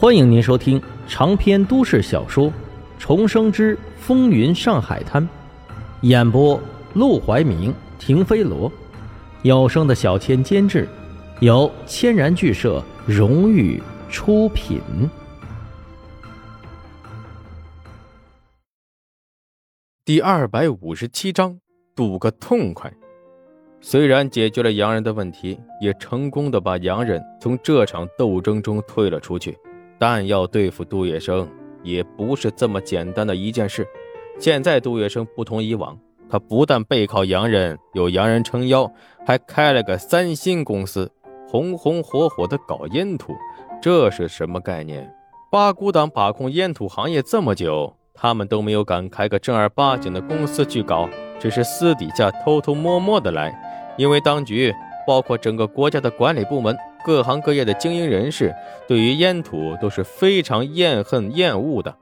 欢迎您收听长篇都市小说《重生之风云上海滩》，演播：陆怀明、停飞罗，有声的小千监制，由千然剧社荣誉出品。第二百五十七章，赌个痛快。虽然解决了洋人的问题，也成功的把洋人从这场斗争中推了出去。但要对付杜月笙也不是这么简单的一件事。现在杜月笙不同以往，他不但背靠洋人，有洋人撑腰，还开了个三星公司，红红火火的搞烟土。这是什么概念？八股党把控烟土行业这么久，他们都没有敢开个正儿八经的公司去搞，只是私底下偷偷摸摸的来。因为当局，包括整个国家的管理部门。各行各业的精英人士对于烟土都是非常厌恨厌恶的，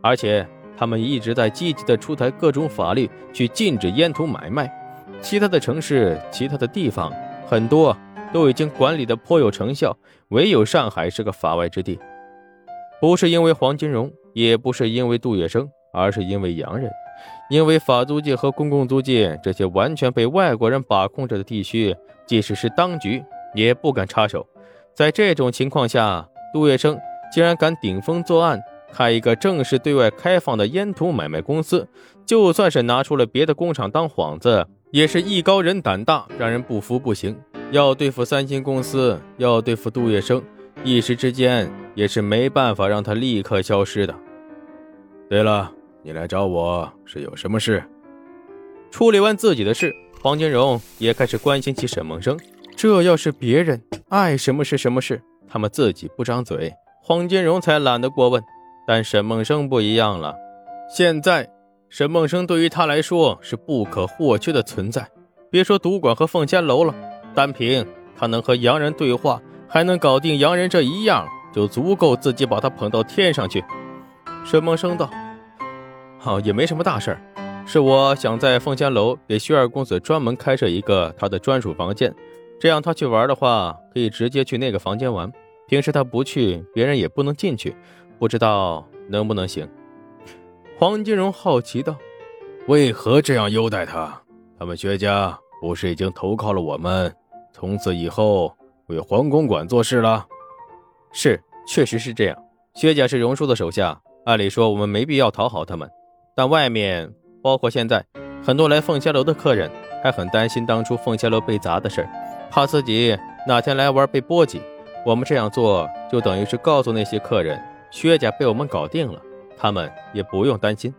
而且他们一直在积极的出台各种法律去禁止烟土买卖。其他的城市、其他的地方很多都已经管理的颇有成效，唯有上海是个法外之地。不是因为黄金荣，也不是因为杜月笙，而是因为洋人，因为法租界和公共租界这些完全被外国人把控着的地区，即使是当局。也不敢插手，在这种情况下，杜月笙竟然敢顶风作案，开一个正式对外开放的烟土买卖公司。就算是拿出了别的工厂当幌子，也是艺高人胆大，让人不服不行。要对付三星公司，要对付杜月笙，一时之间也是没办法让他立刻消失的。对了，你来找我是有什么事？处理完自己的事，黄金荣也开始关心起沈梦生。这要是别人爱什么是什么事，他们自己不张嘴，黄金荣才懒得过问。但沈梦生不一样了，现在沈梦生对于他来说是不可或缺的存在。别说赌馆和凤仙楼了，单凭他能和洋人对话，还能搞定洋人这一样，就足够自己把他捧到天上去。沈梦生道：“好，也没什么大事儿，是我想在凤仙楼给薛二公子专门开设一个他的专属房间。”这样他去玩的话，可以直接去那个房间玩。平时他不去，别人也不能进去，不知道能不能行。黄金荣好奇道：“为何这样优待他？他们薛家不是已经投靠了我们，从此以后为黄公馆做事了？”是，确实是这样。薛家是荣叔的手下，按理说我们没必要讨好他们。但外面，包括现在很多来凤仙楼的客人，还很担心当初凤仙楼被砸的事儿。怕自己哪天来玩被波及，我们这样做就等于是告诉那些客人，薛家被我们搞定了，他们也不用担心。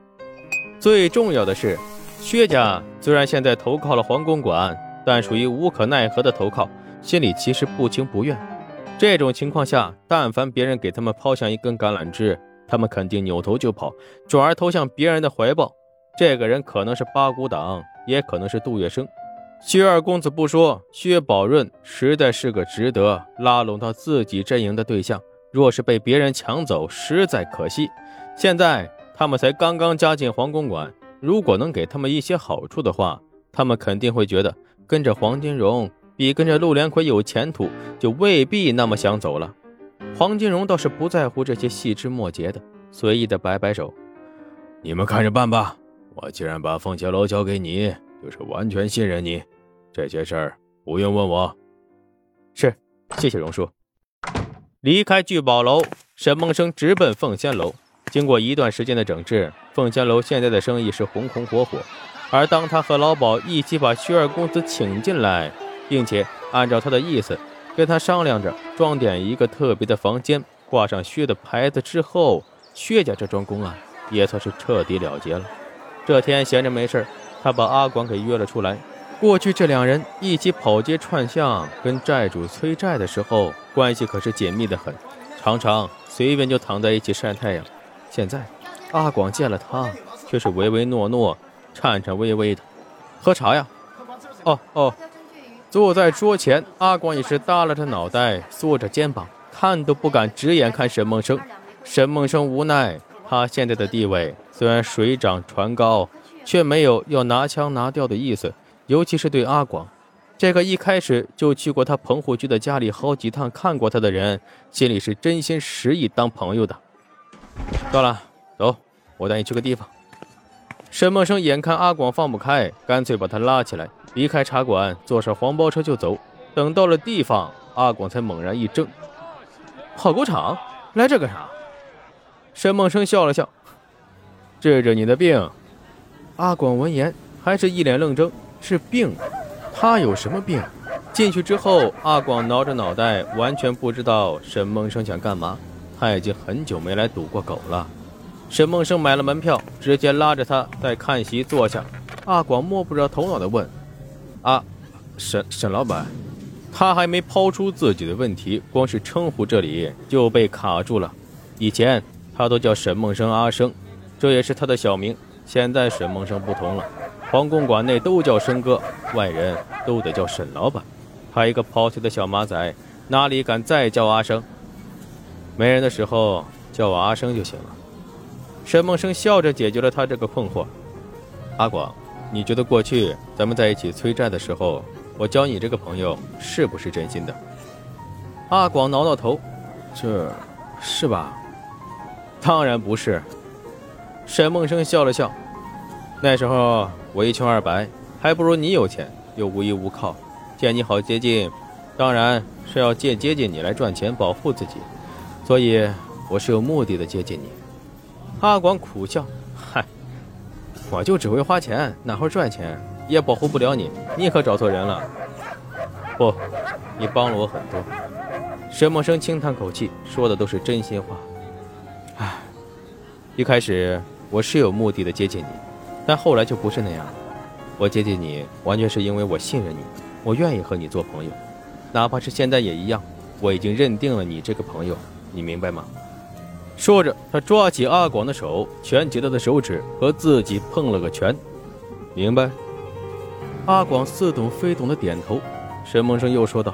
最重要的是，薛家虽然现在投靠了黄公馆，但属于无可奈何的投靠，心里其实不情不愿。这种情况下，但凡别人给他们抛下一根橄榄枝，他们肯定扭头就跑，转而投向别人的怀抱。这个人可能是八股党，也可能是杜月笙。薛二公子不说，薛宝润实在是个值得拉拢到自己阵营的对象。若是被别人抢走，实在可惜。现在他们才刚刚加进黄公馆，如果能给他们一些好处的话，他们肯定会觉得跟着黄金荣比跟着陆连魁有前途，就未必那么想走了。黄金荣倒是不在乎这些细枝末节的，随意的摆摆手：“你们看着办吧。我既然把凤桥楼交给你。”就是完全信任你，这些事儿不用问我。是，谢谢荣叔。离开聚宝楼，沈梦生直奔凤仙楼。经过一段时间的整治，凤仙楼现在的生意是红红火火。而当他和老鸨一起把薛二公子请进来，并且按照他的意思跟他商量着装点一个特别的房间，挂上薛的牌子之后，薛家这桩公案也算是彻底了结了。这天闲着没事他把阿广给约了出来。过去这两人一起跑街串巷，跟债主催债的时候，关系可是紧密的很，常常随便就躺在一起晒太阳。现在，阿广见了他，却是唯唯诺诺、颤颤巍巍的。喝茶呀？哦哦。坐在桌前，阿广也是耷拉着脑袋，缩着肩膀，看都不敢直眼看沈梦生。沈梦生无奈，他现在的地位虽然水涨船高。却没有要拿枪拿掉的意思，尤其是对阿广，这个一开始就去过他棚户区的家里好几趟，看过他的人，心里是真心实意当朋友的。到了，走，我带你去个地方。沈梦生眼看阿广放不开，干脆把他拉起来，离开茶馆，坐上黄包车就走。等到了地方，阿广才猛然一怔：“跑狗场，来这干啥？”沈梦生笑了笑：“治治你的病。”阿广闻言还是一脸愣怔：“是病？他有什么病？”进去之后，阿广挠着脑袋，完全不知道沈梦生想干嘛。他已经很久没来赌过狗了。沈梦生买了门票，直接拉着他在看席坐下。阿广摸不着头脑地问：“啊，沈沈老板？”他还没抛出自己的问题，光是称呼这里就被卡住了。以前他都叫沈梦生阿生，这也是他的小名。现在沈梦生不同了，皇宫馆内都叫生哥，外人都得叫沈老板。他一个抛弃的小马仔，哪里敢再叫阿生？没人的时候叫我阿生就行了。沈梦生笑着解决了他这个困惑。阿广，你觉得过去咱们在一起催债的时候，我交你这个朋友是不是真心的？阿广挠挠头，这，是吧？当然不是。沈梦生笑了笑。那时候我一穷二白，还不如你有钱，又无依无靠，见你好接近，当然是要借接近你来赚钱保护自己。所以我是有目的的接近你。阿广苦笑：“嗨，我就只会花钱，哪会赚钱？也保护不了你。你可找错人了。不，你帮了我很多。”沈梦生轻叹口气，说的都是真心话。唉，一开始我是有目的的接近你，但后来就不是那样了。我接近你，完全是因为我信任你，我愿意和你做朋友，哪怕是现在也一样。我已经认定了你这个朋友。你明白吗？说着，他抓起阿广的手，蜷起他的手指，和自己碰了个拳。明白。阿广似懂非懂的点头。沈梦生又说道：“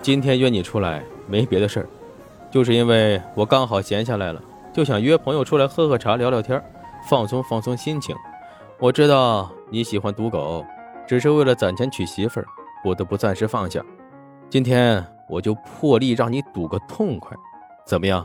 今天约你出来，没别的事儿，就是因为我刚好闲下来了，就想约朋友出来喝喝茶、聊聊天，放松放松心情。我知道你喜欢赌狗，只是为了攒钱娶媳妇儿，不得不暂时放下。今天。”我就破例让你赌个痛快，怎么样？